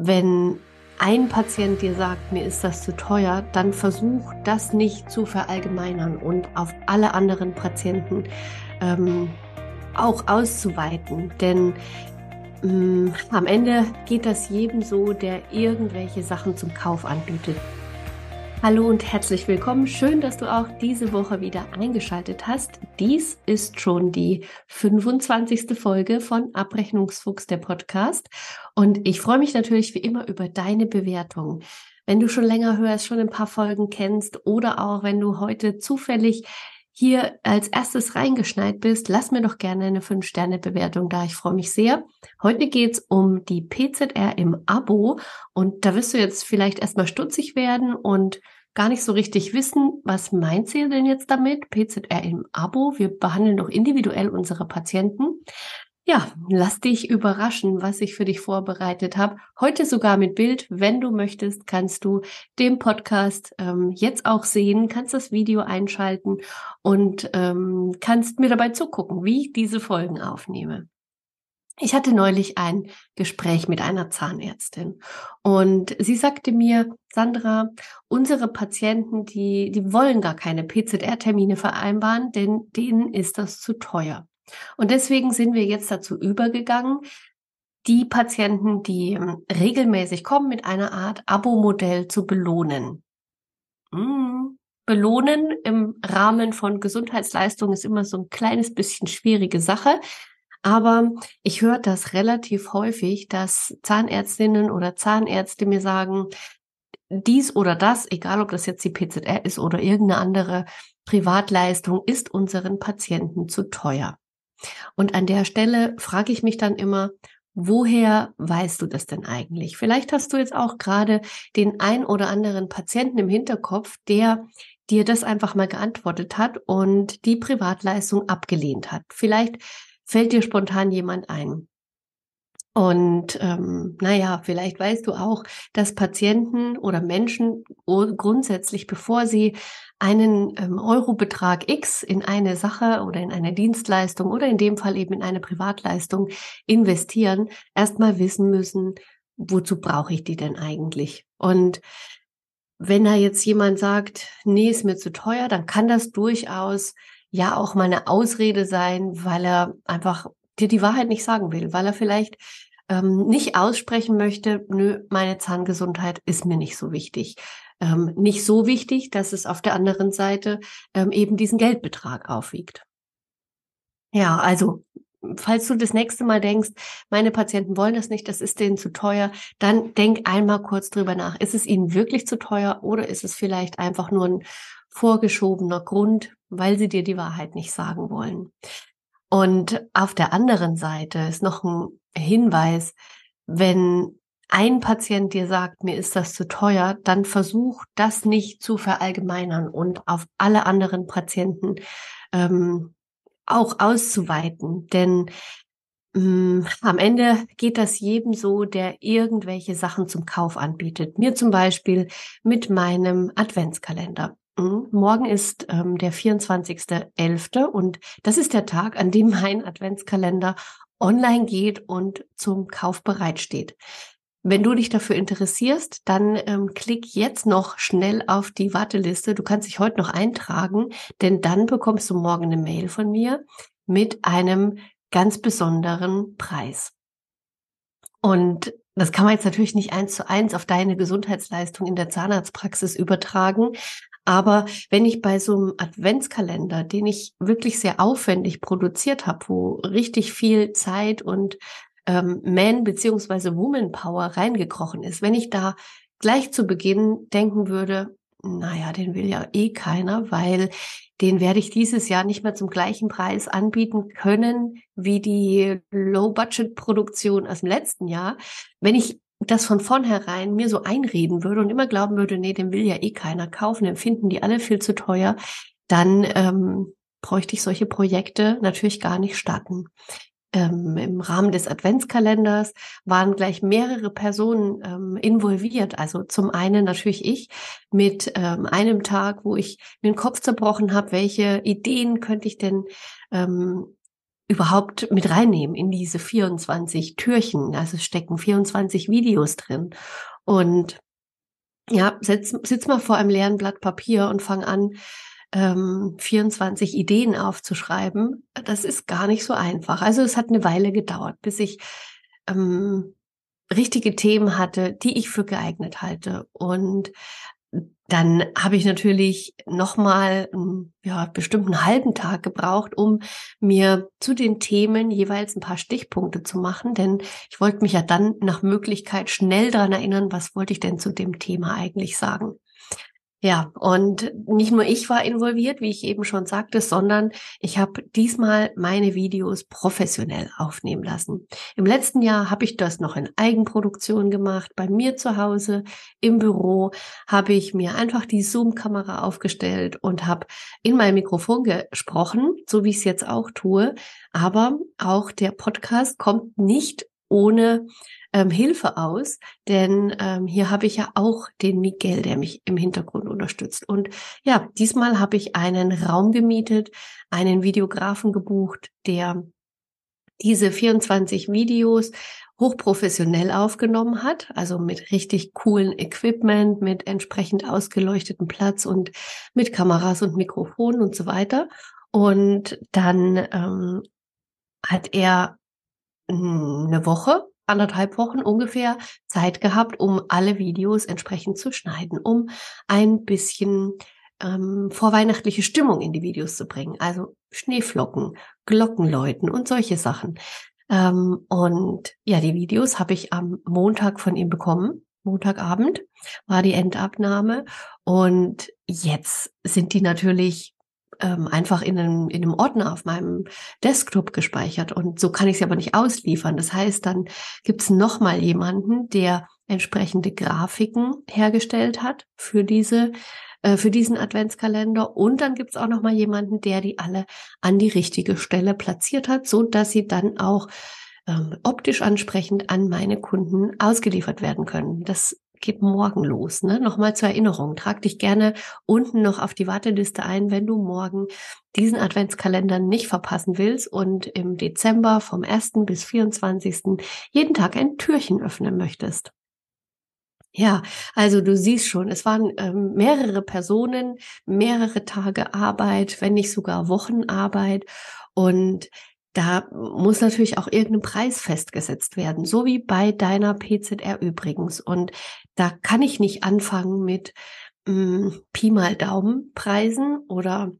wenn ein Patient dir sagt, mir ist das zu teuer, dann versuch das nicht zu verallgemeinern und auf alle anderen Patienten ähm, auch auszuweiten. Denn ähm, am Ende geht das jedem so, der irgendwelche Sachen zum Kauf anbietet. Hallo und herzlich willkommen. Schön, dass du auch diese Woche wieder eingeschaltet hast. Dies ist schon die 25. Folge von Abrechnungsfuchs, der Podcast. Und ich freue mich natürlich wie immer über deine Bewertung. Wenn du schon länger hörst, schon ein paar Folgen kennst oder auch wenn du heute zufällig hier als erstes reingeschneit bist, lass mir doch gerne eine 5-Sterne-Bewertung da. Ich freue mich sehr. Heute geht's um die PZR im Abo und da wirst du jetzt vielleicht erstmal stutzig werden und gar nicht so richtig wissen, was meint sie denn jetzt damit? PZR im Abo. Wir behandeln doch individuell unsere Patienten. Ja, lass dich überraschen, was ich für dich vorbereitet habe. Heute sogar mit Bild. Wenn du möchtest, kannst du den Podcast ähm, jetzt auch sehen, kannst das Video einschalten und ähm, kannst mir dabei zugucken, wie ich diese Folgen aufnehme. Ich hatte neulich ein Gespräch mit einer Zahnärztin und sie sagte mir, Sandra, unsere Patienten, die, die wollen gar keine PZR-Termine vereinbaren, denn denen ist das zu teuer. Und deswegen sind wir jetzt dazu übergegangen, die Patienten, die ähm, regelmäßig kommen, mit einer Art Abo-Modell zu belohnen. Hm. Belohnen im Rahmen von Gesundheitsleistungen ist immer so ein kleines bisschen schwierige Sache. Aber ich höre das relativ häufig, dass Zahnärztinnen oder Zahnärzte mir sagen, dies oder das, egal ob das jetzt die PZR ist oder irgendeine andere Privatleistung, ist unseren Patienten zu teuer. Und an der Stelle frage ich mich dann immer, woher weißt du das denn eigentlich? Vielleicht hast du jetzt auch gerade den ein oder anderen Patienten im Hinterkopf, der dir das einfach mal geantwortet hat und die Privatleistung abgelehnt hat. Vielleicht fällt dir spontan jemand ein. Und ähm, naja, vielleicht weißt du auch, dass Patienten oder Menschen grundsätzlich, bevor sie einen ähm, Eurobetrag X in eine Sache oder in eine Dienstleistung oder in dem Fall eben in eine Privatleistung investieren, erstmal wissen müssen, wozu brauche ich die denn eigentlich? Und wenn da jetzt jemand sagt, nee, ist mir zu teuer, dann kann das durchaus ja auch mal eine Ausrede sein, weil er einfach dir die Wahrheit nicht sagen will, weil er vielleicht ähm, nicht aussprechen möchte, nö, meine Zahngesundheit ist mir nicht so wichtig. Ähm, nicht so wichtig, dass es auf der anderen Seite ähm, eben diesen Geldbetrag aufwiegt. Ja, also falls du das nächste Mal denkst, meine Patienten wollen das nicht, das ist denen zu teuer, dann denk einmal kurz drüber nach. Ist es ihnen wirklich zu teuer oder ist es vielleicht einfach nur ein vorgeschobener Grund, weil sie dir die Wahrheit nicht sagen wollen? Und auf der anderen Seite ist noch ein Hinweis, wenn ein Patient dir sagt, mir ist das zu teuer, dann versuch das nicht zu verallgemeinern und auf alle anderen Patienten ähm, auch auszuweiten. Denn ähm, am Ende geht das jedem so, der irgendwelche Sachen zum Kauf anbietet. Mir zum Beispiel mit meinem Adventskalender. Mhm. Morgen ist ähm, der 24.11. und das ist der Tag, an dem mein Adventskalender online geht und zum Kauf bereitsteht. Wenn du dich dafür interessierst, dann ähm, klick jetzt noch schnell auf die Warteliste. Du kannst dich heute noch eintragen, denn dann bekommst du morgen eine Mail von mir mit einem ganz besonderen Preis. Und das kann man jetzt natürlich nicht eins zu eins auf deine Gesundheitsleistung in der Zahnarztpraxis übertragen. Aber wenn ich bei so einem Adventskalender, den ich wirklich sehr aufwendig produziert habe, wo richtig viel Zeit und ähm, Man- beziehungsweise Woman-Power reingekrochen ist, wenn ich da gleich zu Beginn denken würde, naja, den will ja eh keiner, weil den werde ich dieses Jahr nicht mehr zum gleichen Preis anbieten können wie die Low-Budget-Produktion aus dem letzten Jahr. Wenn ich das von vornherein mir so einreden würde und immer glauben würde, nee, den will ja eh keiner kaufen, den finden die alle viel zu teuer, dann ähm, bräuchte ich solche Projekte natürlich gar nicht starten. Ähm, Im Rahmen des Adventskalenders waren gleich mehrere Personen ähm, involviert. Also zum einen natürlich ich mit ähm, einem Tag, wo ich mir den Kopf zerbrochen habe, welche Ideen könnte ich denn ähm, überhaupt mit reinnehmen in diese 24 Türchen. Also stecken 24 Videos drin. Und ja, sitz, sitz mal vor einem leeren Blatt Papier und fang an, ähm, 24 Ideen aufzuschreiben. Das ist gar nicht so einfach. Also es hat eine Weile gedauert, bis ich ähm, richtige Themen hatte, die ich für geeignet halte. Und dann habe ich natürlich nochmal ja, bestimmt einen halben Tag gebraucht, um mir zu den Themen jeweils ein paar Stichpunkte zu machen, denn ich wollte mich ja dann nach Möglichkeit schnell dran erinnern, was wollte ich denn zu dem Thema eigentlich sagen. Ja, und nicht nur ich war involviert, wie ich eben schon sagte, sondern ich habe diesmal meine Videos professionell aufnehmen lassen. Im letzten Jahr habe ich das noch in Eigenproduktion gemacht. Bei mir zu Hause im Büro habe ich mir einfach die Zoom-Kamera aufgestellt und habe in mein Mikrofon gesprochen, so wie ich es jetzt auch tue. Aber auch der Podcast kommt nicht ohne ähm, Hilfe aus, denn ähm, hier habe ich ja auch den Miguel, der mich im Hintergrund unterstützt. Und ja, diesmal habe ich einen Raum gemietet, einen Videografen gebucht, der diese 24 Videos hochprofessionell aufgenommen hat, also mit richtig coolen Equipment, mit entsprechend ausgeleuchteten Platz und mit Kameras und Mikrofonen und so weiter. Und dann ähm, hat er eine Woche anderthalb Wochen ungefähr Zeit gehabt, um alle Videos entsprechend zu schneiden, um ein bisschen ähm, vorweihnachtliche Stimmung in die Videos zu bringen. Also Schneeflocken, Glockenläuten und solche Sachen. Ähm, und ja, die Videos habe ich am Montag von ihm bekommen. Montagabend war die Endabnahme. Und jetzt sind die natürlich ähm, einfach in einem, in einem Ordner auf meinem Desktop gespeichert und so kann ich sie aber nicht ausliefern. Das heißt, dann gibt es nochmal jemanden, der entsprechende Grafiken hergestellt hat für diese äh, für diesen Adventskalender und dann gibt es auch noch mal jemanden, der die alle an die richtige Stelle platziert hat, so dass sie dann auch ähm, optisch ansprechend an meine Kunden ausgeliefert werden können. Das geht morgen los. Ne? Nochmal zur Erinnerung, trag dich gerne unten noch auf die Warteliste ein, wenn du morgen diesen Adventskalender nicht verpassen willst und im Dezember vom 1. bis 24. jeden Tag ein Türchen öffnen möchtest. Ja, also du siehst schon, es waren ähm, mehrere Personen, mehrere Tage Arbeit, wenn nicht sogar Wochenarbeit. Und da muss natürlich auch irgendein Preis festgesetzt werden, so wie bei deiner PZR übrigens. Und da kann ich nicht anfangen mit mh, hm, Pi mal Daumen Preisen oder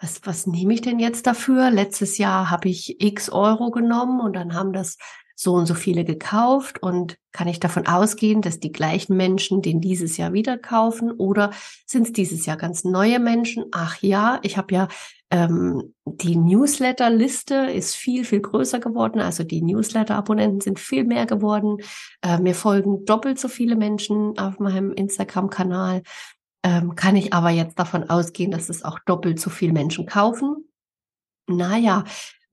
was, was nehme ich denn jetzt dafür? Letztes Jahr habe ich x Euro genommen und dann haben das so und so viele gekauft und kann ich davon ausgehen, dass die gleichen Menschen den dieses Jahr wieder kaufen oder sind es dieses Jahr ganz neue Menschen? Ach ja, ich habe ja ähm, die Newsletter-Liste ist viel, viel größer geworden. Also die Newsletter-Abonnenten sind viel mehr geworden. Äh, mir folgen doppelt so viele Menschen auf meinem Instagram-Kanal. Ähm, kann ich aber jetzt davon ausgehen, dass es auch doppelt so viele Menschen kaufen? Naja,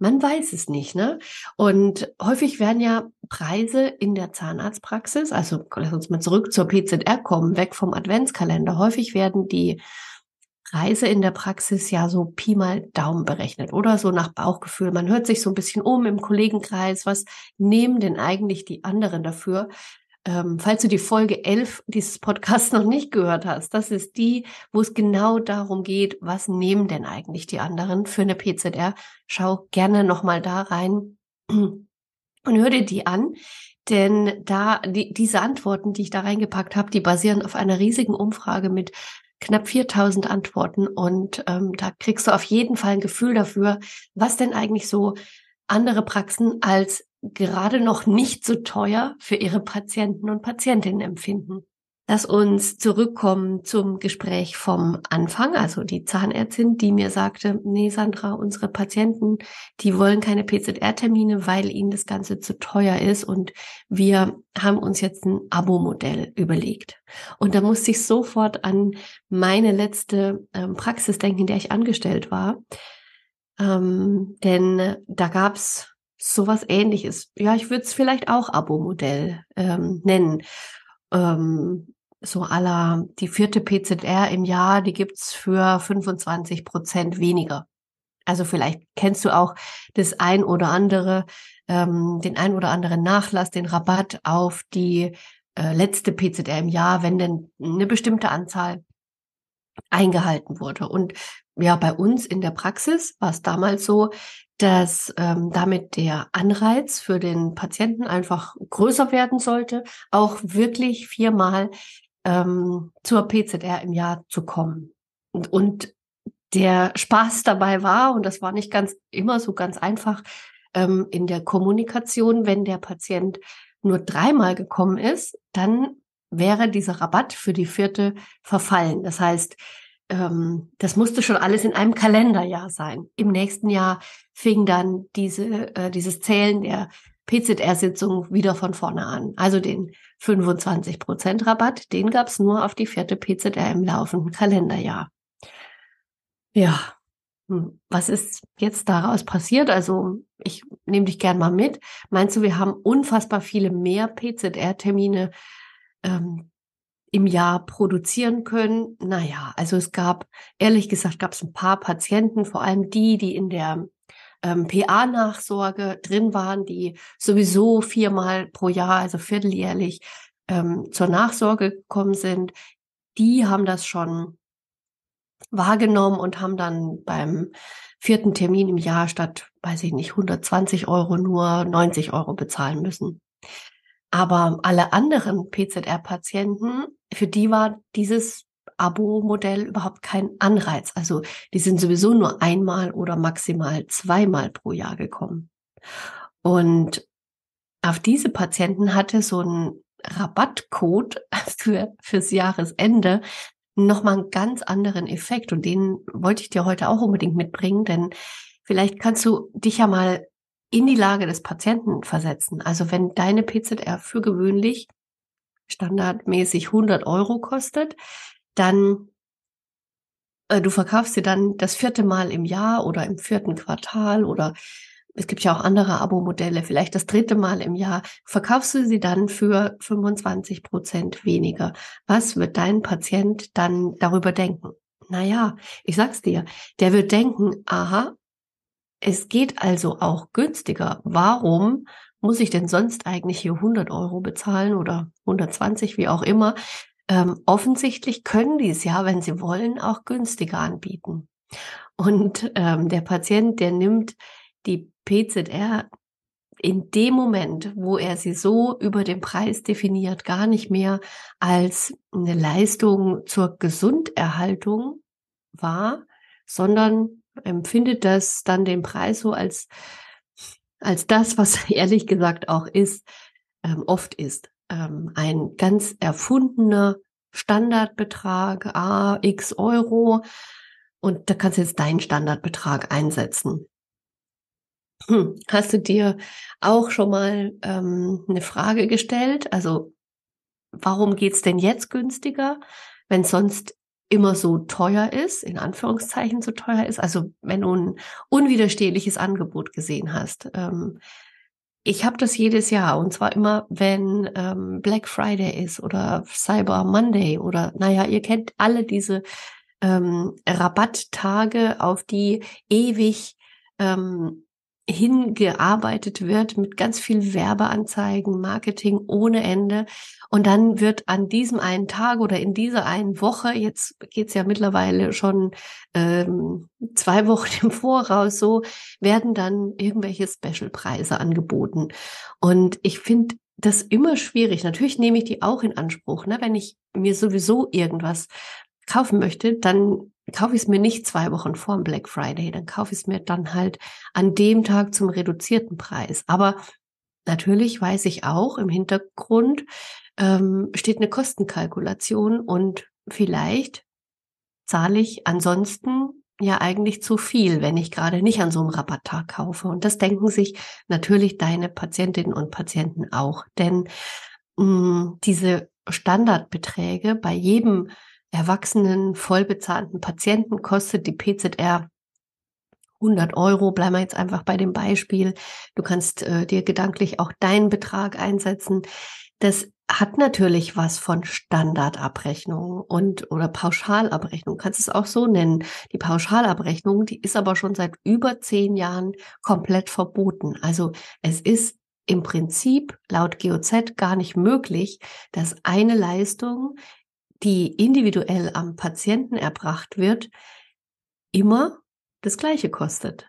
man weiß es nicht, ne? Und häufig werden ja Preise in der Zahnarztpraxis, also lass uns mal zurück zur PZR kommen, weg vom Adventskalender. Häufig werden die Preise in der Praxis ja so Pi mal Daumen berechnet oder so nach Bauchgefühl. Man hört sich so ein bisschen um im Kollegenkreis, was nehmen denn eigentlich die anderen dafür? Ähm, falls du die Folge 11 dieses Podcasts noch nicht gehört hast, das ist die, wo es genau darum geht, was nehmen denn eigentlich die anderen für eine PZR. Schau gerne nochmal da rein und hör dir die an. Denn da die, diese Antworten, die ich da reingepackt habe, die basieren auf einer riesigen Umfrage mit knapp 4000 Antworten und ähm, da kriegst du auf jeden Fall ein Gefühl dafür, was denn eigentlich so andere Praxen als gerade noch nicht so teuer für ihre Patienten und Patientinnen empfinden. Lass uns zurückkommen zum Gespräch vom Anfang, also die Zahnärztin, die mir sagte, nee, Sandra, unsere Patienten, die wollen keine PZR-Termine, weil ihnen das Ganze zu teuer ist und wir haben uns jetzt ein Abo-Modell überlegt. Und da musste ich sofort an meine letzte ähm, Praxis denken, in der ich angestellt war. Ähm, denn da gab's sowas ähnliches. Ja, ich würde es vielleicht auch Abo-Modell ähm, nennen. Ähm, so aller die vierte PZR im Jahr, die gibt's für 25 Prozent weniger. Also vielleicht kennst du auch das ein oder andere, ähm, den ein oder anderen Nachlass, den Rabatt auf die äh, letzte PZR im Jahr, wenn denn eine bestimmte Anzahl eingehalten wurde. Und ja, bei uns in der Praxis war es damals so, dass ähm, damit der Anreiz für den Patienten einfach größer werden sollte, auch wirklich viermal ähm, zur PZR im Jahr zu kommen. Und, und der Spaß dabei war, und das war nicht ganz immer so ganz einfach, ähm, in der Kommunikation, wenn der Patient nur dreimal gekommen ist, dann wäre dieser Rabatt für die vierte verfallen. Das heißt, ähm, das musste schon alles in einem Kalenderjahr sein. Im nächsten Jahr fing dann diese, äh, dieses Zählen der PZR-Sitzung wieder von vorne an. Also den 25 Prozent Rabatt, den gab es nur auf die vierte PZR im laufenden Kalenderjahr. Ja, hm, was ist jetzt daraus passiert? Also ich nehme dich gern mal mit. Meinst du, wir haben unfassbar viele mehr PZR-Termine ähm, im Jahr produzieren können. Naja, also es gab, ehrlich gesagt, gab es ein paar Patienten, vor allem die, die in der ähm, PA-Nachsorge drin waren, die sowieso viermal pro Jahr, also vierteljährlich, ähm, zur Nachsorge gekommen sind. Die haben das schon wahrgenommen und haben dann beim vierten Termin im Jahr statt, weiß ich nicht, 120 Euro nur 90 Euro bezahlen müssen. Aber alle anderen PZR-Patienten, für die war dieses Abo-Modell überhaupt kein Anreiz. Also die sind sowieso nur einmal oder maximal zweimal pro Jahr gekommen. Und auf diese Patienten hatte so ein Rabattcode für, fürs Jahresende nochmal einen ganz anderen Effekt. Und den wollte ich dir heute auch unbedingt mitbringen, denn vielleicht kannst du dich ja mal in die Lage des Patienten versetzen. Also wenn deine PZR für gewöhnlich standardmäßig 100 Euro kostet, dann äh, du verkaufst sie dann das vierte Mal im Jahr oder im vierten Quartal oder es gibt ja auch andere Abo-Modelle, vielleicht das dritte Mal im Jahr, verkaufst du sie dann für 25 Prozent weniger. Was wird dein Patient dann darüber denken? Naja, ich sag's dir, der wird denken, aha, es geht also auch günstiger. Warum muss ich denn sonst eigentlich hier 100 Euro bezahlen oder 120, wie auch immer? Ähm, offensichtlich können die es ja, wenn sie wollen, auch günstiger anbieten. Und ähm, der Patient, der nimmt die PZR in dem Moment, wo er sie so über den Preis definiert, gar nicht mehr als eine Leistung zur Gesunderhaltung wahr, sondern empfindet das dann den Preis so als, als das, was ehrlich gesagt auch ist, ähm, oft ist. Ähm, ein ganz erfundener Standardbetrag, a x Euro, und da kannst du jetzt deinen Standardbetrag einsetzen. Hm. Hast du dir auch schon mal ähm, eine Frage gestellt? Also, warum geht's denn jetzt günstiger, wenn sonst immer so teuer ist, in Anführungszeichen so teuer ist. Also wenn du ein unwiderstehliches Angebot gesehen hast. Ähm, ich habe das jedes Jahr und zwar immer, wenn ähm, Black Friday ist oder Cyber Monday oder naja, ihr kennt alle diese ähm, Rabatttage, auf die ewig ähm, hingearbeitet wird mit ganz viel Werbeanzeigen, Marketing ohne Ende. Und dann wird an diesem einen Tag oder in dieser einen Woche, jetzt geht's ja mittlerweile schon ähm, zwei Wochen im Voraus so, werden dann irgendwelche Specialpreise angeboten. Und ich finde das immer schwierig. Natürlich nehme ich die auch in Anspruch. Ne? Wenn ich mir sowieso irgendwas kaufen möchte, dann kaufe ich es mir nicht zwei Wochen vor dem Black Friday, dann kaufe ich es mir dann halt an dem Tag zum reduzierten Preis. Aber natürlich weiß ich auch, im Hintergrund ähm, steht eine Kostenkalkulation und vielleicht zahle ich ansonsten ja eigentlich zu viel, wenn ich gerade nicht an so einem Rabatttag kaufe. Und das denken sich natürlich deine Patientinnen und Patienten auch. Denn mh, mm, diese Standardbeträge bei jedem erwachsenen, vollbezahlten Patienten kostet die PZR 100 Euro. Bleiben wir jetzt einfach bei dem Beispiel. Du kannst äh, dir gedanklich auch deinen Betrag einsetzen. Das hat natürlich was von Standardabrechnung und oder Pauschalabrechnung, kannst es auch so nennen. Die Pauschalabrechnung, die ist aber schon seit über zehn Jahren komplett verboten. Also es ist im Prinzip laut GOZ gar nicht möglich, dass eine Leistung, die individuell am Patienten erbracht wird, immer das gleiche kostet.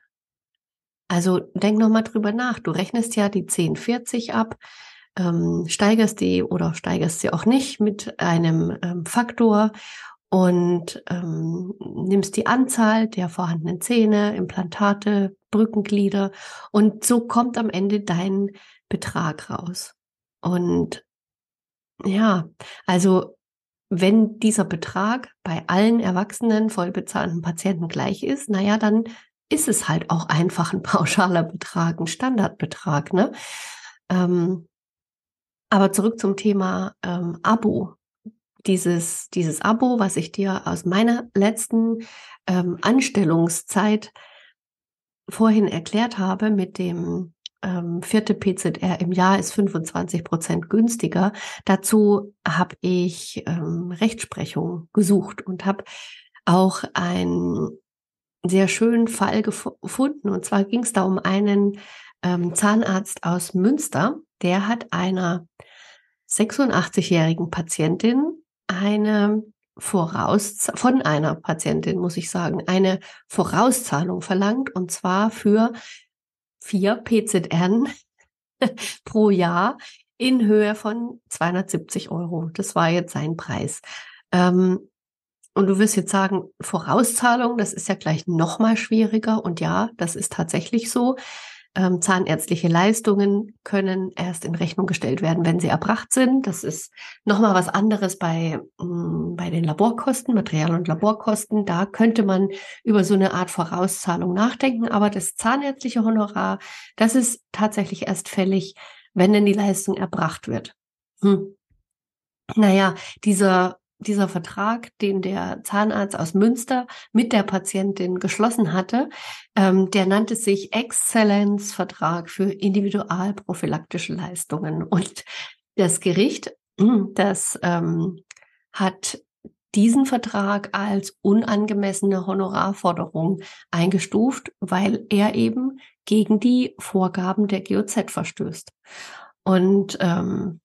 Also denk noch mal drüber nach. Du rechnest ja die 1040 ab ähm, steigerst die oder steigerst sie auch nicht mit einem ähm, Faktor und ähm, nimmst die Anzahl der vorhandenen Zähne, Implantate, Brückenglieder und so kommt am Ende dein Betrag raus. Und ja, also wenn dieser Betrag bei allen erwachsenen vollbezahlten Patienten gleich ist, naja, dann ist es halt auch einfach ein pauschaler Betrag, ein Standardbetrag. Ne? Ähm, aber zurück zum Thema ähm, Abo. Dieses, dieses Abo, was ich dir aus meiner letzten ähm, Anstellungszeit vorhin erklärt habe mit dem ähm, vierte PZR im Jahr ist 25 Prozent günstiger. Dazu habe ich ähm, Rechtsprechung gesucht und habe auch einen sehr schönen Fall gefunden. Und zwar ging es da um einen ähm, Zahnarzt aus Münster, der hat einer 86-jährigen Patientin eine Voraus von einer Patientin, muss ich sagen, eine Vorauszahlung verlangt und zwar für vier PZN pro Jahr in Höhe von 270 Euro. Das war jetzt sein Preis. Ähm, und du wirst jetzt sagen, Vorauszahlung, das ist ja gleich noch mal schwieriger. Und ja, das ist tatsächlich so. Ähm, zahnärztliche Leistungen können erst in Rechnung gestellt werden, wenn sie erbracht sind. Das ist nochmal was anderes bei, mh, mm, bei den Laborkosten, Material- und Laborkosten. Da könnte man über so eine Art Vorauszahlung nachdenken. Aber das zahnärztliche Honorar, das ist tatsächlich erst fällig, wenn denn die Leistung erbracht wird. Hm. Naja, dieser dieser Vertrag, den der Zahnarzt aus Münster mit der Patientin geschlossen hatte, ähm, der nannte sich Exzellenzvertrag für individualprophylaktische Leistungen. Und das Gericht, das ähm, hat diesen Vertrag als unangemessene Honorarforderung eingestuft, weil er eben gegen die Vorgaben der GOZ verstößt. Und ähm,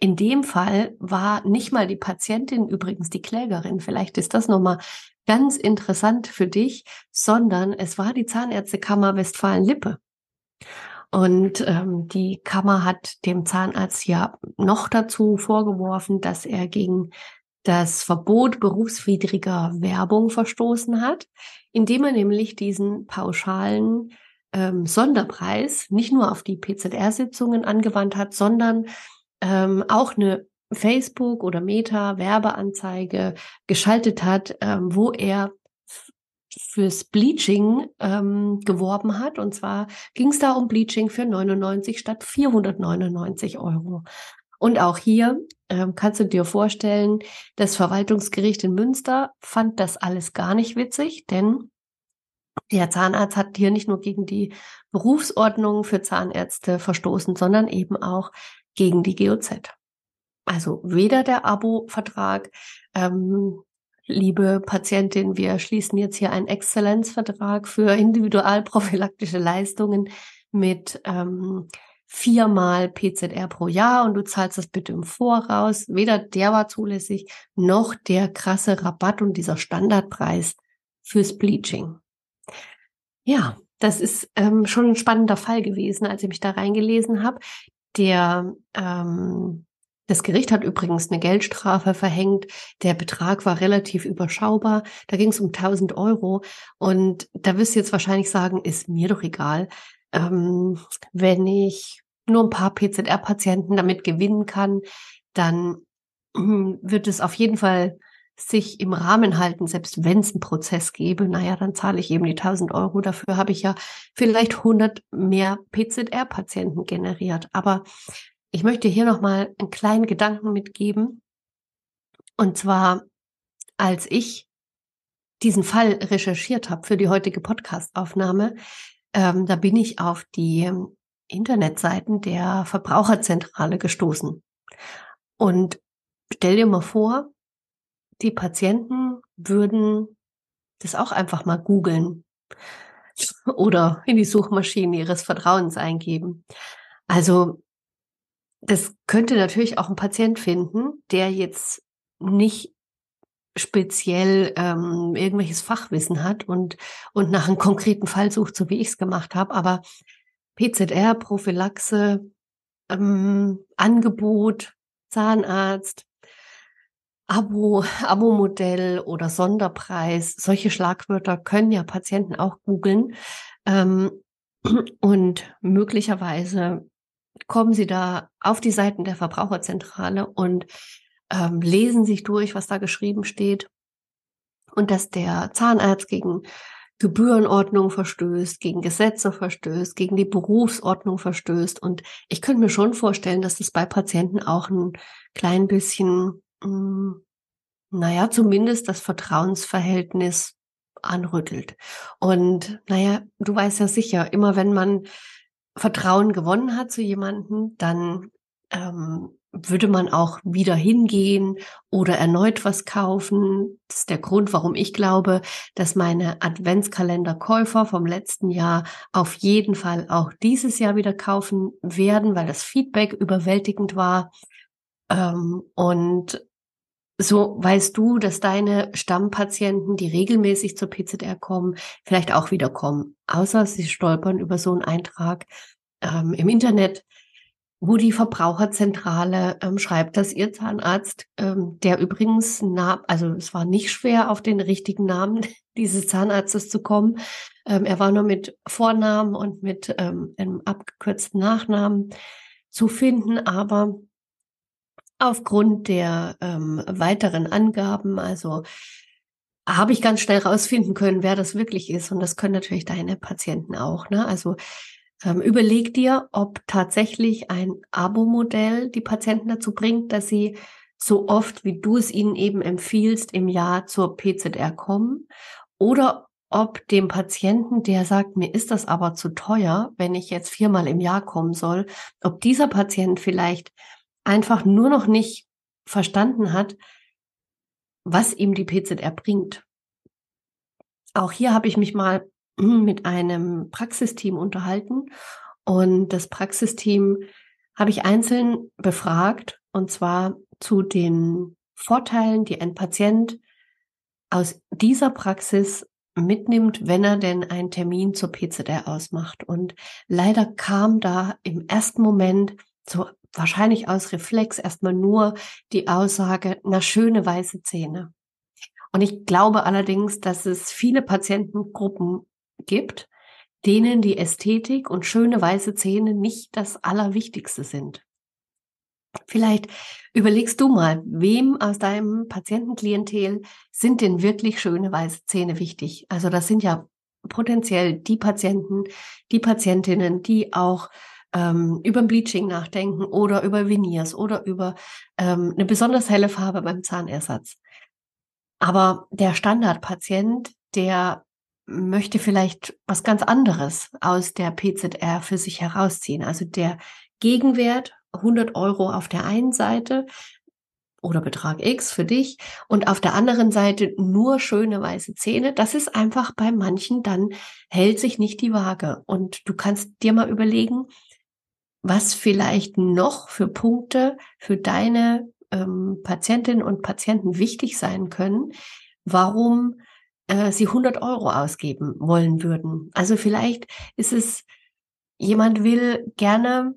in dem Fall war nicht mal die Patientin übrigens die Klägerin. Vielleicht ist das nochmal ganz interessant für dich, sondern es war die Zahnärztekammer Westfalen-Lippe. Und ähm, die Kammer hat dem Zahnarzt ja noch dazu vorgeworfen, dass er gegen das Verbot berufswidriger Werbung verstoßen hat, indem er nämlich diesen pauschalen ähm, Sonderpreis nicht nur auf die PZR-Sitzungen angewandt hat, sondern ähm, auch eine Facebook oder Meta Werbeanzeige geschaltet hat, ähm, wo er fürs Bleaching ähm, geworben hat. Und zwar ging es da um Bleaching für 99 statt 499 Euro. Und auch hier ähm, kannst du dir vorstellen, das Verwaltungsgericht in Münster fand das alles gar nicht witzig, denn der Zahnarzt hat hier nicht nur gegen die Berufsordnung für Zahnärzte verstoßen, sondern eben auch gegen die GOZ. Also weder der Abo-Vertrag, ähm, liebe Patientin, wir schließen jetzt hier einen Exzellenzvertrag für individualprophylaktische Leistungen mit ähm, viermal PZR pro Jahr und du zahlst das bitte im Voraus. Weder der war zulässig, noch der krasse Rabatt und dieser Standardpreis fürs Bleaching. Ja, das ist ähm, schon ein spannender Fall gewesen, als ich mich da reingelesen habe. Der ähm, das Gericht hat übrigens eine Geldstrafe verhängt. Der Betrag war relativ überschaubar. Da ging es um 1000 Euro. Und da wirst du jetzt wahrscheinlich sagen, ist mir doch egal, ähm, wenn ich nur ein paar PZR-Patienten damit gewinnen kann, dann hm, wird es auf jeden Fall sich im Rahmen halten, selbst wenn es einen Prozess gäbe, naja, dann zahle ich eben die 1000 Euro. Dafür habe ich ja vielleicht 100 mehr PZR-Patienten generiert. Aber ich möchte hier nochmal einen kleinen Gedanken mitgeben. Und zwar, als ich diesen Fall recherchiert habe für die heutige Podcastaufnahme, ähm, da bin ich auf die Internetseiten der Verbraucherzentrale gestoßen. Und stell dir mal vor, die Patienten würden das auch einfach mal googeln oder in die Suchmaschine ihres Vertrauens eingeben. Also das könnte natürlich auch ein Patient finden, der jetzt nicht speziell ähm, irgendwelches Fachwissen hat und, und nach einem konkreten Fall sucht, so wie ich es gemacht habe. Aber PZR, Prophylaxe, ähm, Angebot, Zahnarzt, Abo, Abo-Modell oder Sonderpreis, solche Schlagwörter können ja Patienten auch googeln. Ähm, und möglicherweise kommen sie da auf die Seiten der Verbraucherzentrale und ähm, lesen sich durch, was da geschrieben steht. Und dass der Zahnarzt gegen Gebührenordnung verstößt, gegen Gesetze verstößt, gegen die Berufsordnung verstößt. Und ich könnte mir schon vorstellen, dass das bei Patienten auch ein klein bisschen, hm, naja, zumindest das Vertrauensverhältnis anrüttelt. Und naja, du weißt ja sicher, immer wenn man Vertrauen gewonnen hat zu jemandem, dann ähm, würde man auch wieder hingehen oder erneut was kaufen. Das ist der Grund, warum ich glaube, dass meine Adventskalenderkäufer vom letzten Jahr auf jeden Fall auch dieses Jahr wieder kaufen werden, weil das Feedback überwältigend war. Ähm, und so weißt du, dass deine Stammpatienten, die regelmäßig zur PZR kommen, vielleicht auch wieder kommen. Außer sie stolpern über so einen Eintrag ähm, im Internet, wo die Verbraucherzentrale ähm, schreibt, dass ihr Zahnarzt, ähm, der übrigens, na, also es war nicht schwer, auf den richtigen Namen dieses Zahnarztes zu kommen. Ähm, er war nur mit Vornamen und mit ähm, einem abgekürzten Nachnamen zu finden, aber aufgrund der ähm, weiteren Angaben, also habe ich ganz schnell rausfinden können, wer das wirklich ist. Und das können natürlich deine Patienten auch. Ne? Also ähm, überleg dir, ob tatsächlich ein Abo-Modell die Patienten dazu bringt, dass sie so oft, wie du es ihnen eben empfiehlst, im Jahr zur PZR kommen oder ob dem Patienten, der sagt, mir ist das aber zu teuer, wenn ich jetzt viermal im Jahr kommen soll, ob dieser Patient vielleicht einfach nur noch nicht verstanden hat, was ihm die PZR bringt. Auch hier habe ich mich mal mit einem Praxisteam unterhalten und das Praxisteam habe ich einzeln befragt und zwar zu den Vorteilen, die ein Patient aus dieser Praxis mitnimmt, wenn er denn einen Termin zur PZR ausmacht. Und leider kam da im ersten Moment so wahrscheinlich aus Reflex erstmal nur die Aussage, na schöne weiße Zähne. Und ich glaube allerdings, dass es viele Patientengruppen gibt, denen die Ästhetik und schöne weiße Zähne nicht das Allerwichtigste sind. Vielleicht überlegst du mal, wem aus deinem Patientenklientel sind denn wirklich schöne weiße Zähne wichtig? Also das sind ja potenziell die Patienten, die Patientinnen, die auch ähm, über Bleaching nachdenken oder über Veneers oder über ähm, eine besonders helle Farbe beim Zahnersatz. Aber der Standardpatient, der möchte vielleicht was ganz anderes aus der PZR für sich herausziehen. Also der Gegenwert 100 Euro auf der einen Seite oder Betrag X für dich und auf der anderen Seite nur schöne weiße Zähne. Das ist einfach bei manchen dann hält sich nicht die Waage. Und du kannst dir mal überlegen, was vielleicht noch für Punkte für deine ähm, Patientinnen und Patienten wichtig sein können, warum äh, sie 100 Euro ausgeben wollen würden. Also vielleicht ist es, jemand will gerne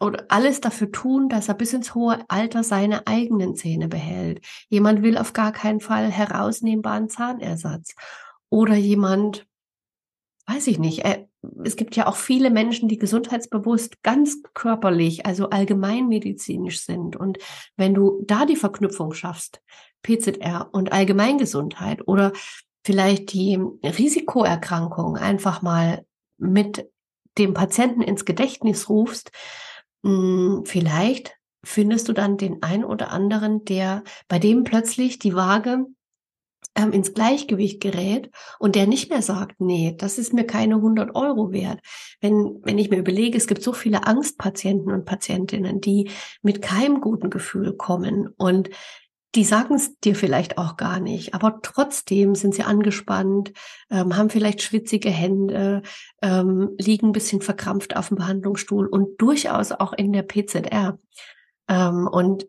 oder alles dafür tun, dass er bis ins hohe Alter seine eigenen Zähne behält. Jemand will auf gar keinen Fall herausnehmbaren Zahnersatz. Oder jemand, weiß ich nicht, er, es gibt ja auch viele Menschen, die gesundheitsbewusst ganz körperlich, also allgemeinmedizinisch sind. Und wenn du da die Verknüpfung schaffst, PZR und Allgemeingesundheit oder vielleicht die Risikoerkrankung einfach mal mit dem Patienten ins Gedächtnis rufst, hm, vielleicht findest du dann den einen oder anderen, der bei dem plötzlich die Waage ähm, ins Gleichgewicht gerät und der nicht mehr sagt, nee, das ist mir keine 100 Euro wert. Wenn, wenn ich mir überlege, es gibt so viele Angstpatienten und Patientinnen, die mit keinem guten Gefühl kommen und die sagen es dir vielleicht auch gar nicht, aber trotzdem sind sie angespannt, ähm, haben vielleicht schwitzige Hände, ähm, liegen ein bisschen verkrampft auf dem Behandlungsstuhl und durchaus auch in der PZR. Ähm, und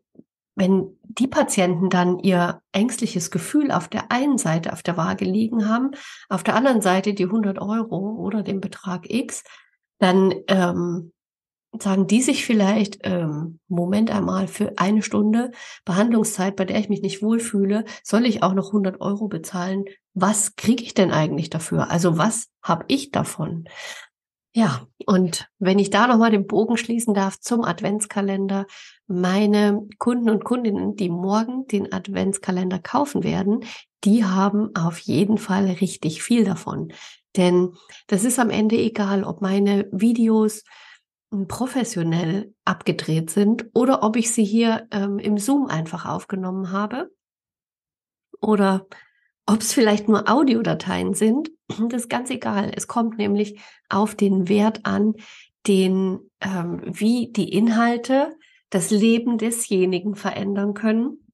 wenn die Patienten dann ihr ängstliches Gefühl auf der einen Seite auf der Waage liegen haben, auf der anderen Seite die 100 Euro oder den Betrag X, dann ähm, sagen die sich vielleicht, ähm, Moment einmal, für eine Stunde Behandlungszeit, bei der ich mich nicht wohlfühle, soll ich auch noch 100 Euro bezahlen? Was kriege ich denn eigentlich dafür? Also was habe ich davon? Ja, und wenn ich da nochmal den Bogen schließen darf zum Adventskalender, meine Kunden und Kundinnen, die morgen den Adventskalender kaufen werden, die haben auf jeden Fall richtig viel davon. Denn das ist am Ende egal, ob meine Videos hm, professionell abgedreht sind oder ob ich sie hier ähm, im Zoom einfach aufgenommen habe oder ob es vielleicht nur Audiodateien sind, das ist ganz egal. Es kommt nämlich auf den Wert an, den, ähm, wie die Inhalte das Leben desjenigen verändern können,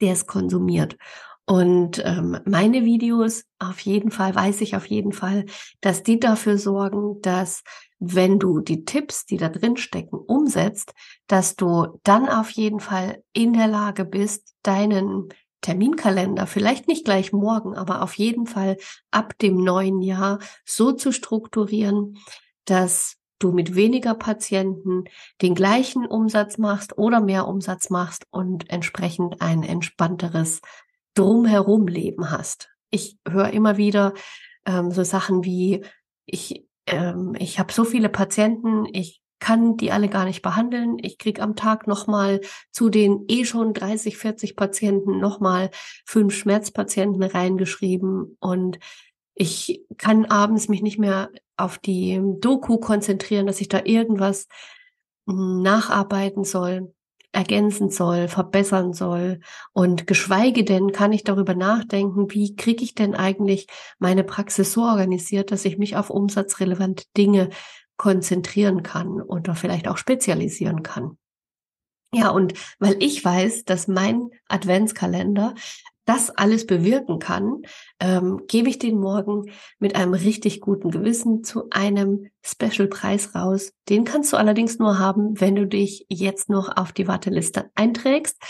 der es konsumiert. Und ähm, meine Videos auf jeden Fall, weiß ich auf jeden Fall, dass die dafür sorgen, dass wenn du die Tipps, die da drin stecken, umsetzt, dass du dann auf jeden Fall in der Lage bist, deinen Terminkalender, vielleicht nicht gleich morgen, aber auf jeden Fall ab dem neuen Jahr so zu strukturieren, dass du mit weniger Patienten den gleichen Umsatz machst oder mehr Umsatz machst und entsprechend ein entspannteres drumherum Leben hast. Ich höre immer wieder ähm, so Sachen wie ich ähm, ich habe so viele Patienten, ich kann die alle gar nicht behandeln. Ich krieg am Tag nochmal zu den eh schon 30, 40 Patienten nochmal fünf Schmerzpatienten reingeschrieben und ich kann abends mich nicht mehr auf die Doku konzentrieren, dass ich da irgendwas hm, nacharbeiten soll, ergänzen soll, verbessern soll. Und geschweige denn kann ich darüber nachdenken, wie kriege ich denn eigentlich meine Praxis so organisiert, dass ich mich auf umsatzrelevante Dinge konzentrieren kann oder vielleicht auch spezialisieren kann. Ja, und weil ich weiß, dass mein Adventskalender das alles bewirken kann, ähm, gebe ich den morgen mit einem richtig guten Gewissen zu einem Special-Preis raus. Den kannst du allerdings nur haben, wenn du dich jetzt noch auf die Warteliste einträgst.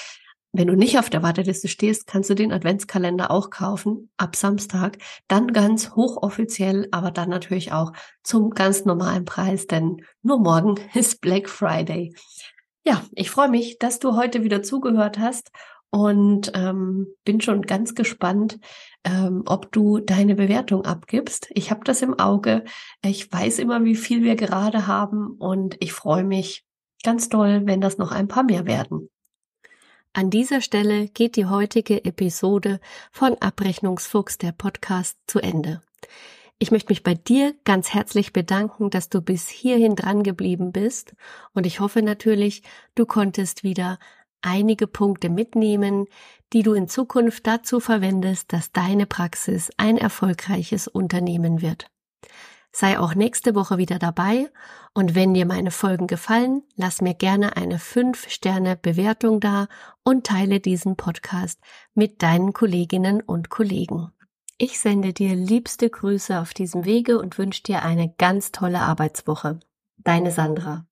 Wenn du nicht auf der Warteliste stehst, kannst du den Adventskalender auch kaufen ab Samstag. Dann ganz hochoffiziell, aber dann natürlich auch zum ganz normalen Preis, denn nur morgen ist Black Friday. Ja, ich freue mich, dass du heute wieder zugehört hast und ähm, bin schon ganz gespannt, ähm, ob du deine Bewertung abgibst. Ich habe das im Auge. Ich weiß immer, wie viel wir gerade haben und ich freue mich ganz doll, wenn das noch ein paar mehr werden. An dieser Stelle geht die heutige Episode von Abrechnungsfuchs der Podcast zu Ende. Ich möchte mich bei dir ganz herzlich bedanken, dass du bis hierhin dran geblieben bist und ich hoffe natürlich, du konntest wieder einige Punkte mitnehmen, die du in Zukunft dazu verwendest, dass deine Praxis ein erfolgreiches Unternehmen wird. Sei auch nächste Woche wieder dabei und wenn dir meine Folgen gefallen, lass mir gerne eine 5-Sterne-Bewertung da und teile diesen Podcast mit deinen Kolleginnen und Kollegen. Ich sende dir liebste Grüße auf diesem Wege und wünsche dir eine ganz tolle Arbeitswoche. Deine Sandra.